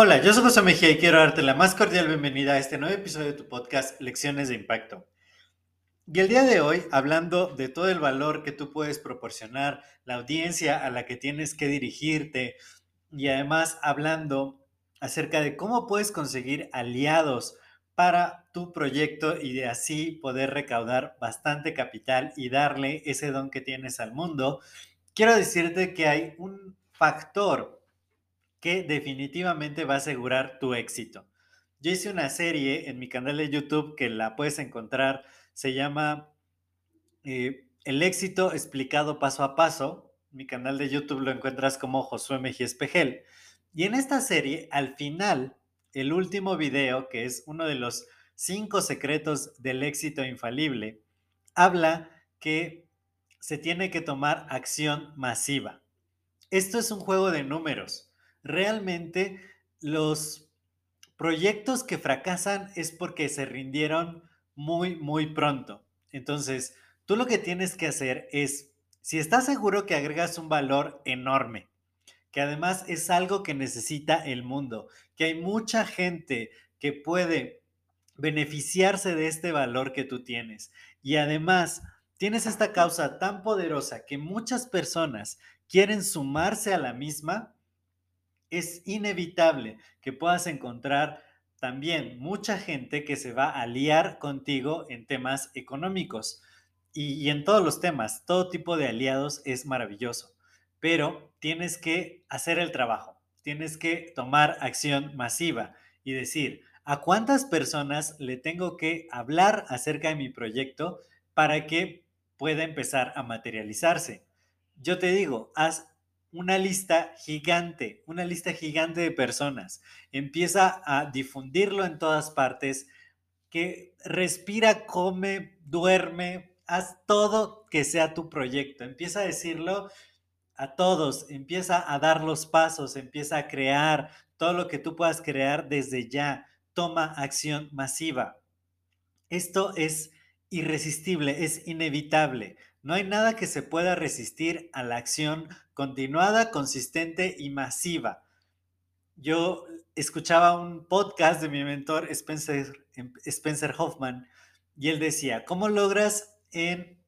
Hola, yo soy José Mejía y quiero darte la más cordial bienvenida a este nuevo episodio de tu podcast Lecciones de Impacto. Y el día de hoy, hablando de todo el valor que tú puedes proporcionar, la audiencia a la que tienes que dirigirte y además hablando acerca de cómo puedes conseguir aliados para tu proyecto y de así poder recaudar bastante capital y darle ese don que tienes al mundo, quiero decirte que hay un factor que definitivamente va a asegurar tu éxito. Yo hice una serie en mi canal de YouTube que la puedes encontrar, se llama eh, El éxito explicado paso a paso. Mi canal de YouTube lo encuentras como Josué Mejía Espejel. Y en esta serie, al final, el último video, que es uno de los cinco secretos del éxito infalible, habla que se tiene que tomar acción masiva. Esto es un juego de números realmente los proyectos que fracasan es porque se rindieron muy, muy pronto. Entonces, tú lo que tienes que hacer es, si estás seguro que agregas un valor enorme, que además es algo que necesita el mundo, que hay mucha gente que puede beneficiarse de este valor que tú tienes. Y además, tienes esta causa tan poderosa que muchas personas quieren sumarse a la misma, es inevitable que puedas encontrar también mucha gente que se va a aliar contigo en temas económicos y, en todos los temas. Todo tipo de aliados es maravilloso, pero tienes que hacer el trabajo, tienes que tomar acción masiva y decir, ¿a cuántas personas le tengo que hablar acerca de mi proyecto para que pueda empezar a materializarse? Yo te digo, haz una lista gigante, una lista gigante de personas. Empieza a difundirlo en todas partes, que respira, come, duerme, haz todo que sea tu proyecto. Empieza a decirlo a todos, empieza a dar los pasos, empieza a crear todo lo que tú puedas crear desde ya. Toma acción masiva. Esto es irresistible, es inevitable. No hay nada que se pueda resistir a la acción continuada, consistente y masiva. Yo escuchaba un podcast de mi mentor Spencer, em, Spencer Hoffman y él decía, ¿cómo logras en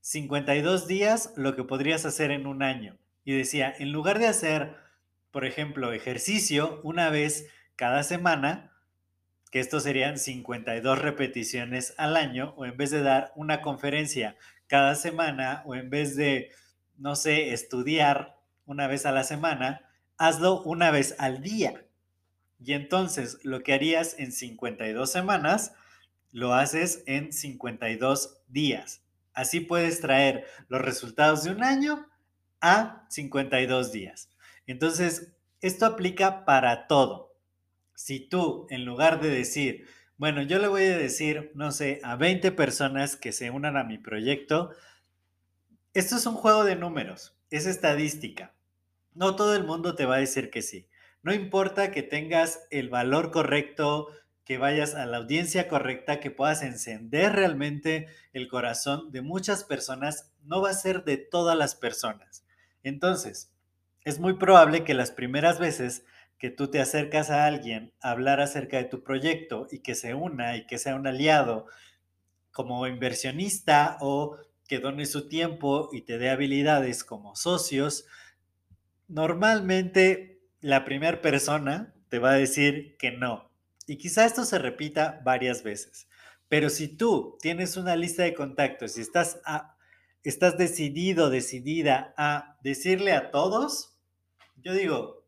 52 días lo que podrías hacer en un año? Y decía, en lugar de hacer, por ejemplo, ejercicio una vez cada semana, que esto serían 52 repeticiones al año, o en vez de dar una conferencia cada semana, o en vez de no sé, estudiar una vez a la semana, hazlo una vez al día. Y entonces lo que harías en 52 semanas, lo haces en 52 días. Así puedes traer los resultados de un año a 52 días. Entonces, esto aplica para todo. Si tú, en lugar de decir, bueno, yo le voy a decir, no sé, a 20 personas que se unan a mi proyecto, esto es un juego de números, es estadística. No todo el mundo te va a decir que sí. No importa que tengas el valor correcto, que vayas a la audiencia correcta, que puedas encender realmente el corazón de muchas personas, no va a ser de todas las personas. Entonces, es muy probable que las primeras veces que tú te acercas a alguien a hablar acerca de tu proyecto y que se una y que sea un aliado como inversionista o que done su tiempo y te dé habilidades como socios, normalmente la primera persona te va a decir que no. Y quizá esto se repita varias veces. Pero si tú tienes una lista de contactos y estás, estás decidido, decidida a decirle a todos, yo digo,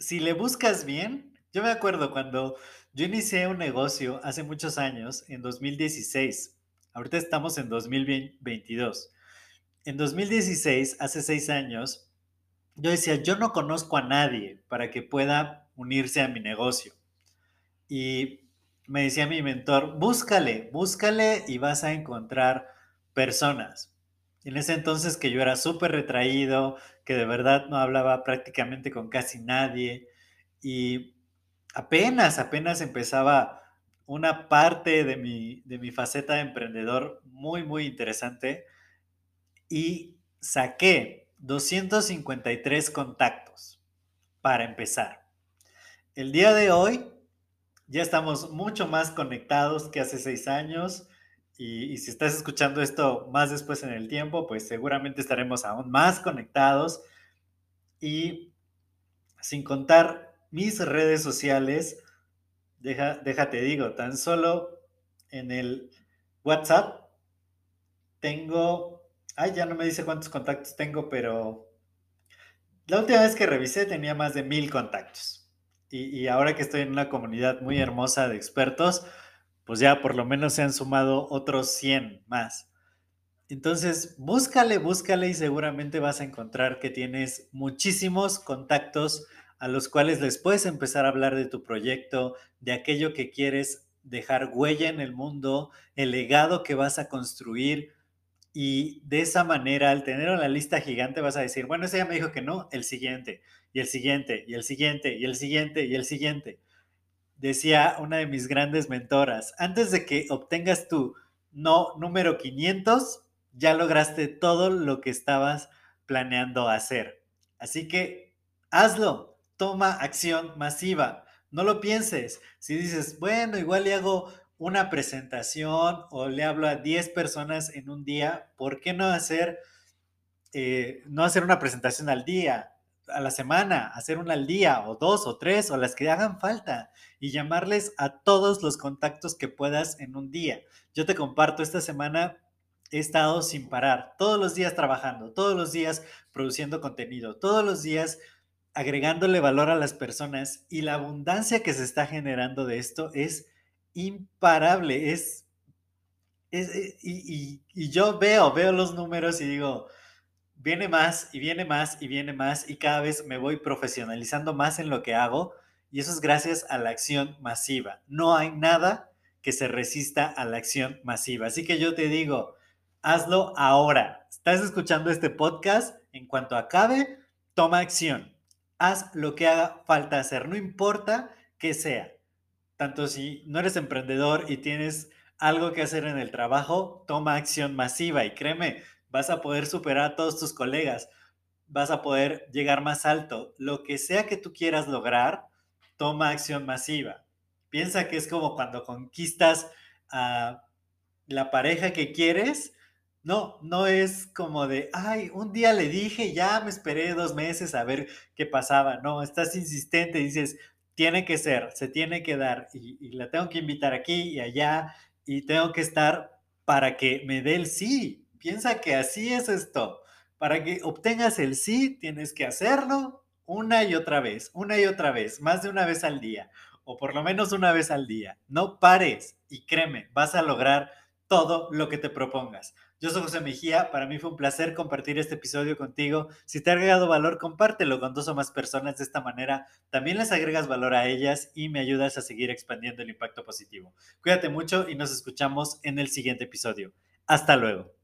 si le buscas bien, yo me acuerdo cuando yo inicié un negocio hace muchos años, en 2016, Ahorita estamos en 2022. en 2016, hace seis años, yo decía, yo no conozco a nadie para que pueda unirse a mi negocio. Y me decía mi mentor, búscale, búscale y vas a encontrar personas. En ese entonces que yo era súper retraído, que de verdad no hablaba prácticamente con casi nadie y apenas, apenas empezaba una parte de mi, de mi faceta de emprendedor muy, muy interesante y saqué 253 contactos para empezar. El día de hoy ya estamos mucho más conectados que hace seis años y, si estás escuchando esto más después en el tiempo, pues seguramente estaremos aún más conectados y sin contar mis redes sociales, deja, déjate digo, tan solo en el WhatsApp tengo, ay, ya no me dice cuántos contactos tengo, pero la última vez que revisé tenía más de mil contactos. Y, y ahora que estoy en una comunidad muy hermosa de expertos, pues ya por lo menos se han sumado otros 100 más. Entonces, búscale, búscale y seguramente vas a encontrar que tienes muchísimos contactos a los cuales les puedes empezar a hablar de tu proyecto, de aquello que quieres dejar huella en el mundo, el legado que vas a construir. Y de esa manera, al tener una lista gigante, vas a decir, bueno, ese ya me dijo que no, el siguiente, y el siguiente, y el siguiente, y el siguiente, y el siguiente decía una de mis grandes mentoras, antes de que obtengas tu no número 500, ya lograste todo lo que estabas planeando hacer. Así que hazlo, toma acción masiva, no lo pienses. Si dices, bueno, igual le hago una presentación o le hablo a 10 personas en un día, ¿por qué no hacer, eh, no hacer una presentación al día? A la semana, hacer una al día, o dos, o tres, o las que hagan falta, y llamarles a todos los contactos que puedas en un día. Yo te comparto, esta semana he estado sin parar, todos los días trabajando, todos los días produciendo contenido, todos los días agregándole valor a las personas, y la abundancia que se está generando de esto es imparable, es... Eh, y, y yo veo, veo los números y digo, viene más y viene más y viene más y cada vez me voy profesionalizando más en lo que hago y eso es gracias a la acción masiva. No hay nada que se resista a la acción masiva. Así que yo te digo, hazlo ahora. Estás escuchando este podcast, en cuanto acabe, toma acción. Haz lo que haga falta hacer, no importa qué sea. Tanto si no eres emprendedor y tienes algo que hacer en el trabajo, toma acción masiva y créeme, vas a poder superar a todos tus colegas, vas a poder llegar más alto. Lo que sea que tú quieras lograr, toma acción masiva. Piensa que es como cuando conquistas a la pareja que quieres. No, no es como de, ay, un día le dije, ya me esperé dos meses a ver qué pasaba. No, estás insistente, dices, tiene que ser, se tiene que dar y, y la tengo que invitar aquí y allá y tengo que estar para que me dé el sí. Piensa que así es esto. Para que obtengas el sí, tienes que hacerlo una y otra vez, una y otra vez, más de una vez al día, o por lo menos una vez al día. No pares y créeme, vas a lograr todo lo que te propongas. Yo soy José Mejía, para mí fue un placer compartir este episodio contigo. Si te ha agregado valor, compártelo con dos o más personas de esta manera. También les agregas valor a ellas y me ayudas a seguir expandiendo el impacto positivo. Cuídate mucho y nos escuchamos en el siguiente episodio. Hasta luego.